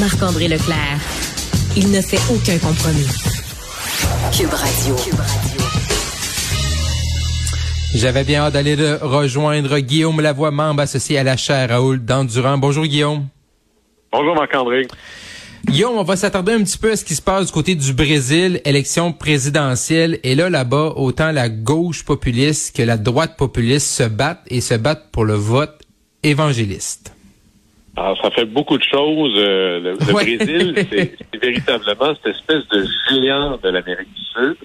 Marc-André Leclerc. Il ne fait aucun compromis. Cube Radio. J'avais bien hâte d'aller rejoindre Guillaume Lavoie, membre associé à la chaire Raoul d'Endurant. Bonjour Guillaume. Bonjour Marc-André. Guillaume, on va s'attarder un petit peu à ce qui se passe du côté du Brésil, élection présidentielle. Et là, là-bas, autant la gauche populiste que la droite populiste se battent et se battent pour le vote évangéliste. Alors, ça fait beaucoup de choses. Euh, le, Brésil, c'est véritablement cette espèce de géant de l'Amérique du Sud,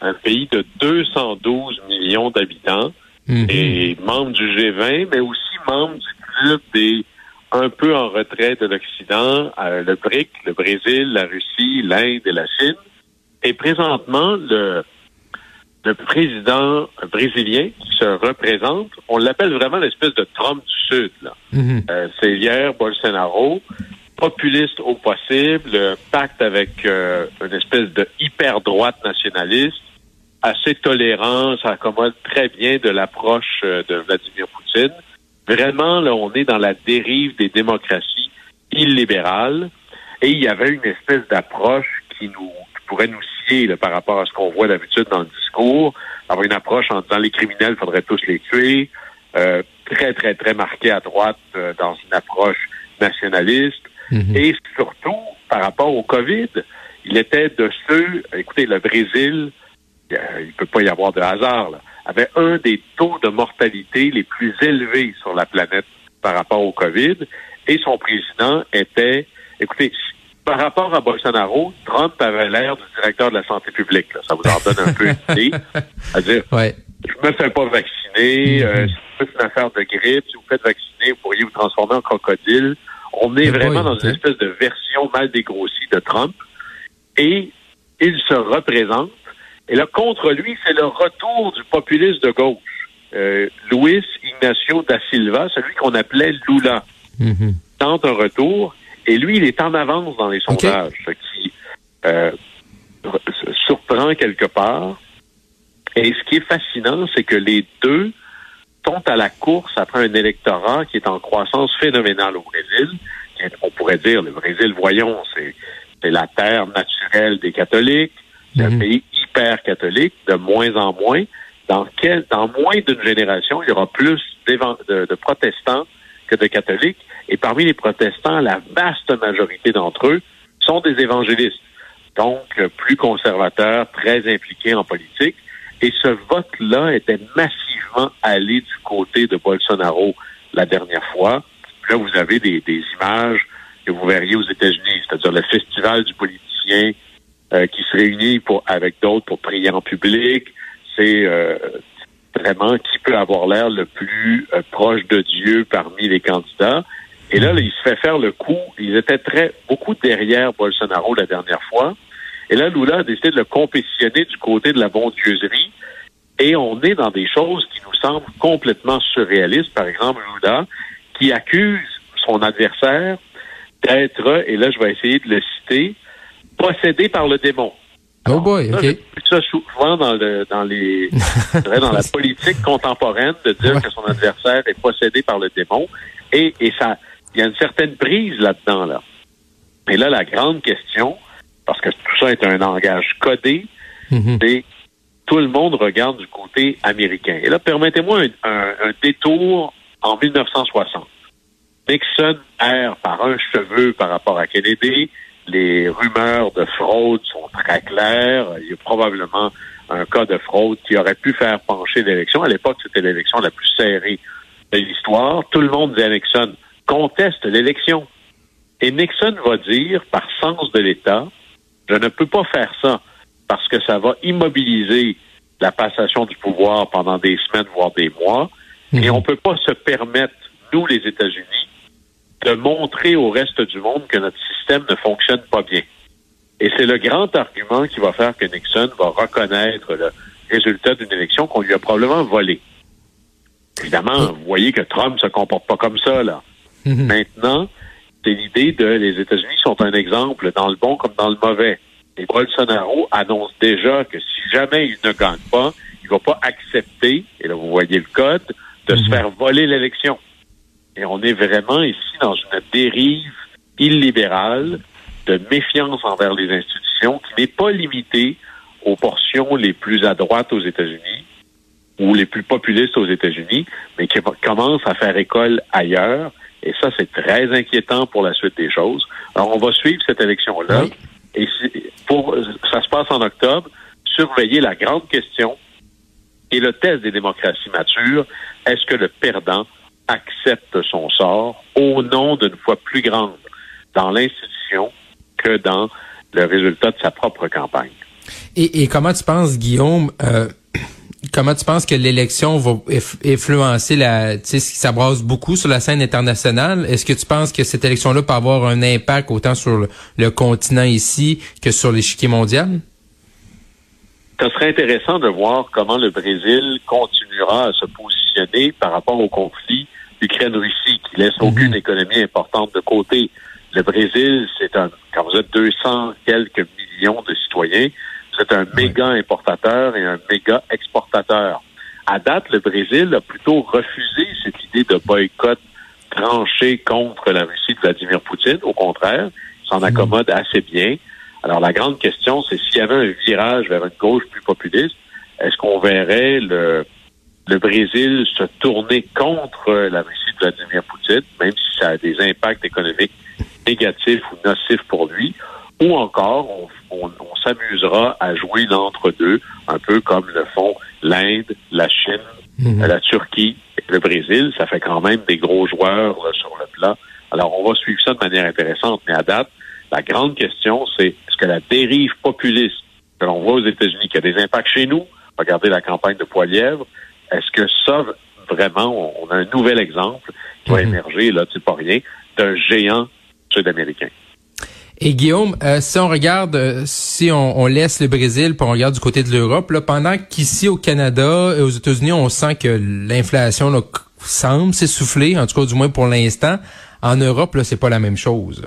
un pays de 212 millions d'habitants Mhm. et membre du G20, mais aussi membre du club des un peu en retrait de l'Occident, euh, le BRIC, le Brésil, la Russie, l'Inde et la Chine. Et présentement, le, le président brésilien qui se représente, on l'appelle vraiment l'espèce de Trump du Sud. Là. Mhm. Euh, c'est hier Bolsonaro, populiste au possible, euh, pacte avec euh, une espèce de hyper-droite nationaliste, assez tolérant, ça accommode très bien de l'approche euh, de Vladimir Poutine. Vraiment, là, on est dans la dérive des démocraties illibérales. Et il y avait une espèce d'approche qui nous qui pourrait nous là, par rapport à ce qu'on voit d'habitude dans le discours. Avoir une approche en disant les criminels, faudrait tous les tuer. Euh, très, très, très marqué à droite euh, dans une approche nationaliste. Mhm. Et surtout, par rapport au COVID, il était de ceux, écoutez, le Brésil, euh, il peut pas y avoir de hasard, là, avait un des taux de mortalité les plus élevés sur la planète par rapport au COVID. Et son président était, écoutez, par rapport à Bolsonaro, Trump avait l'air du directeur de la santé publique. là. Ça vous en donne un peu une idée. C'est-à-dire, Ouais. je me fais pas vacciner, euh, Mhm. c'est une affaire de grippe, si vous faites vacciner, vous pourriez vous transformer en crocodile. On est vraiment dans une espèce de version mal dégrossie de Trump. Et il se représente. Et là, contre lui, c'est le retour du populiste de gauche. Euh, Luis Ignacio da Silva, celui qu'on appelait Lula, Mhm. tente un retour. Et lui, il est en avance dans les sondages, ce qui euh, surprend quelque part. Et ce qui est fascinant, c'est que les deux sont à la course après un électorat qui est en croissance phénoménale au Brésil. Qui est- On pourrait dire, le Brésil, voyons, c'est c'est la terre naturelle des catholiques. C'est un Mhm. pays hyper catholique, de moins en moins. Dans, quel, dans moins d'une génération, il y aura plus de, de protestants de catholiques. Et parmi les protestants, la vaste majorité d'entre eux sont des évangélistes. Donc, plus conservateurs, très impliqués en politique. Et ce vote-là était massivement allé du côté de Bolsonaro la dernière fois. Là, vous avez des, des images que vous verriez aux États-Unis, c'est-à-dire le festival du politicien euh, qui se réunit pour, avec d'autres pour prier en public. C'est euh, vraiment qui peut avoir l'air le plus euh, proche de Dieu parmi les candidats. Et là, là, il se fait faire le coup. Ils étaient très beaucoup derrière Bolsonaro la dernière fois. Et là, Lula a décidé de le compétitionner du côté de la bondieuserie. Et on est dans des choses qui nous semblent complètement surréalistes. Par exemple, Lula, qui accuse son adversaire d'être, et là, je vais essayer de le citer, possédé par le démon. Oh boy, Ça, OK. souvent dans, le, dans, les, dans la politique contemporaine de dire Ouais. que son adversaire est possédé par le démon. Et, et ça, il y a une certaine prise là-dedans, là. Et là, la grande question, parce que tout ça est un langage codé, Mhm. c'est tout le monde regarde du côté américain. Et là, permettez-moi un, un- un détour en 1960. Nixon erre par un cheveu par rapport à Kennedy. Les rumeurs de fraude sont très claires. Il y a probablement un cas de fraude qui aurait pu faire pencher l'élection. À l'époque, c'était l'élection la plus serrée de l'histoire. Tout le monde dit à Nixon, conteste l'élection. Et Nixon va dire, par sens de l'État, je ne peux pas faire ça parce que ça va immobiliser la passation du pouvoir pendant des semaines, voire des mois. Et on ne peut pas se permettre, nous les États-Unis, de montrer au reste du monde que notre système ne fonctionne pas bien. Et c'est le grand argument qui va faire que Nixon va reconnaître le résultat d'une élection qu'on lui a probablement volée. Évidemment, vous voyez que Trump se comporte pas comme ça, là. Mhm. Maintenant, c'est l'idée de les États-Unis sont un exemple dans le bon comme dans le mauvais. Et Bolsonaro annonce déjà que si jamais il ne gagne pas, il va pas accepter, et là vous voyez le code, de se Mhm. faire voler l'élection. Et on est vraiment ici dans une dérive illibérale, de méfiance envers les institutions, qui n'est pas limitée aux portions les plus à droite aux États-Unis ou les plus populistes aux États-Unis, mais qui commence à faire école ailleurs. Et ça, c'est très inquiétant pour la suite des choses. Alors, on va suivre cette élection-là. Et pour, ça se passe en octobre. Surveiller la grande question et le test des démocraties matures. Est-ce que le perdant accepte son sort au nom d'une foi plus grande dans l'institution que dans le résultat de sa propre campagne? Et, comment tu penses, Guillaume, euh, comment tu penses que l'élection va influencer la, tu sais, ça brasse beaucoup sur la scène internationale? Est-ce que tu penses que cette élection-là peut avoir un impact autant sur le, continent ici que sur l'échiquier mondial? Ce serait intéressant de voir comment le Brésil continuera à se positionner par rapport au conflit Ukraine-Russie, qui laisse mhm. aucune économie importante de côté. Le Brésil, c'est un, quand vous êtes 200 quelques millions de citoyens, c'est un méga importateur et un méga exportateur. À date, le Brésil a plutôt refusé cette idée de boycott tranché contre la Russie de Vladimir Poutine. Au contraire, il s'en accommode assez bien. Alors, la grande question, c'est s'il y avait un virage vers une gauche plus populiste, est-ce qu'on verrait le, le Brésil se tourner contre la Russie de Vladimir Poutine, même si ça a des impacts économiques négatifs ou nocifs pour lui, ou encore on, s'amusera à jouer l'entre-deux, un peu comme le font l'Inde, la Chine, mhm. la Turquie et le Brésil. Ça fait quand même des gros joueurs sur le plan. Alors, on va suivre ça de manière intéressante, mais à date, la grande question, c'est est-ce que la dérive populiste que l'on voit aux États-Unis, qui a des impacts chez nous, regardez la campagne de Poilièvre, est-ce que ça, vraiment, on a un nouvel exemple qui va mhm. émerger, là, tu sais pas rien, d'un géant sud-américain? Et Guillaume, euh, si on regarde, euh, si on, laisse le Brésil, puis on regarde du côté de l'Europe, là, pendant qu'ici au Canada et aux États-Unis, on sent que l'inflation semble s'essouffler, en tout cas du moins pour l'instant, en Europe, là, c'est pas la même chose.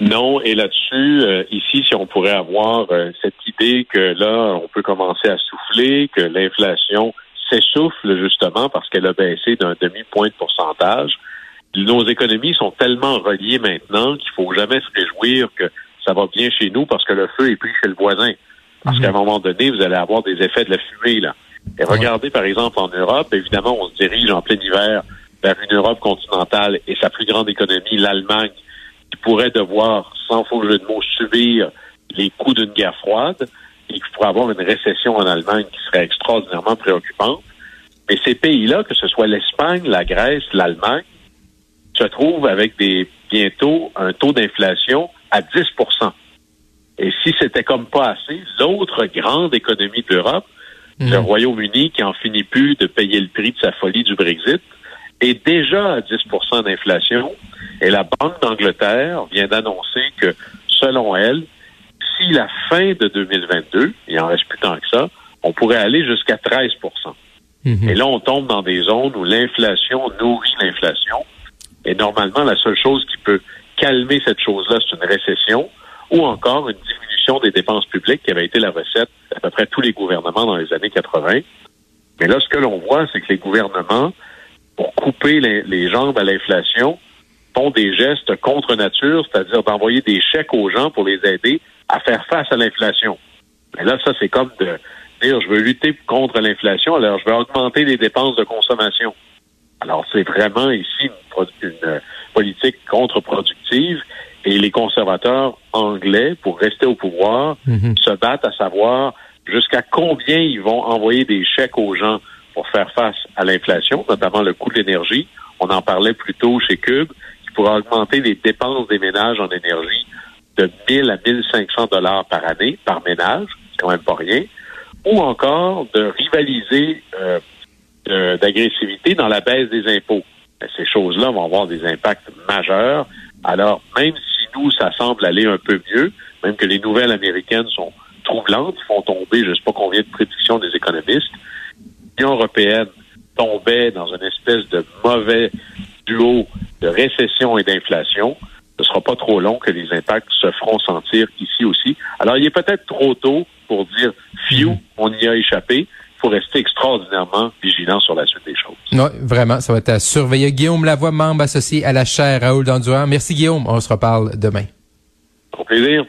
Non, et là-dessus, euh, ici, si on pourrait avoir cette idée que là, on peut commencer à souffler, que l'inflation s'essouffle justement parce qu'elle a baissé d'un demi-point de pourcentage, nos économies sont tellement reliées maintenant qu'il faut jamais se réjouir que ça va bien chez nous parce que le feu est pris chez le voisin. Parce mhm. qu'à un moment donné, vous allez avoir des effets de la fumée, là. Et regardez, par exemple, en Europe, évidemment, on se dirige en plein hiver vers une Europe continentale et sa plus grande économie, l'Allemagne, qui pourrait devoir, sans faux jeu de mots, subir les coups d'une guerre froide et qui pourrait avoir une récession en Allemagne qui serait extraordinairement préoccupante. Mais ces pays-là, que ce soit l'Espagne, la Grèce, l'Allemagne, se trouve avec des bientôt un taux d'inflation à 10% Et si c'était comme pas assez, l'autre grande économie d'Europe, le mhm. Royaume-Uni, qui en finit plus de payer le prix de sa folie du Brexit, est déjà à 10% d'inflation. Et la Banque d'Angleterre vient d'annoncer que, selon elle, la fin de 2022, il en reste plus tant que ça, on pourrait aller jusqu'à 13 mhm. Et là, on tombe dans des zones où l'inflation nourrit l'inflation. Et normalement, la seule chose qui peut calmer cette chose-là, c'est une récession ou encore une diminution des dépenses publiques qui avait été la recette d'à peu près tous les gouvernements dans les années 80. Mais là, ce que l'on voit, c'est que les gouvernements, pour couper les, jambes à l'inflation, font des gestes contre nature, c'est-à-dire d'envoyer des chèques aux gens pour les aider à faire face à l'inflation. Mais là, ça, c'est comme de dire, je veux lutter contre l'inflation, alors je vais augmenter les dépenses de consommation. Alors, c'est vraiment ici une, politique contre-productive et les conservateurs anglais, pour rester au pouvoir, mhm. se battent à savoir jusqu'à combien ils vont envoyer des chèques aux gens pour faire face à l'inflation, notamment le coût de l'énergie. On en parlait plus tôt chez Cube, qui pourrait augmenter les dépenses des ménages en énergie de 1000 à 1500 dollars par année par ménage, c'est quand même pas rien, ou encore de rivaliser euh, d'agressivité dans la baisse des impôts. Ces choses-là vont avoir des impacts majeurs. Alors, même si nous, ça semble aller un peu mieux, même que les nouvelles américaines sont troublantes, font tomber, je ne sais pas combien de prédictions des économistes, l'Union européenne tombait dans une espèce de mauvais duo de récession et d'inflation. Ce ne sera pas trop long que les impacts se feront sentir ici aussi. Alors, il est peut-être trop tôt pour dire, fiou, on y a échappé faut rester extraordinairement vigilant sur la suite des choses. Oui, vraiment, ça va être à surveiller. Guillaume Lavoie, membre associé à la chaire Raoul Dandurand. Merci Guillaume, on se reparle demain. Au plaisir.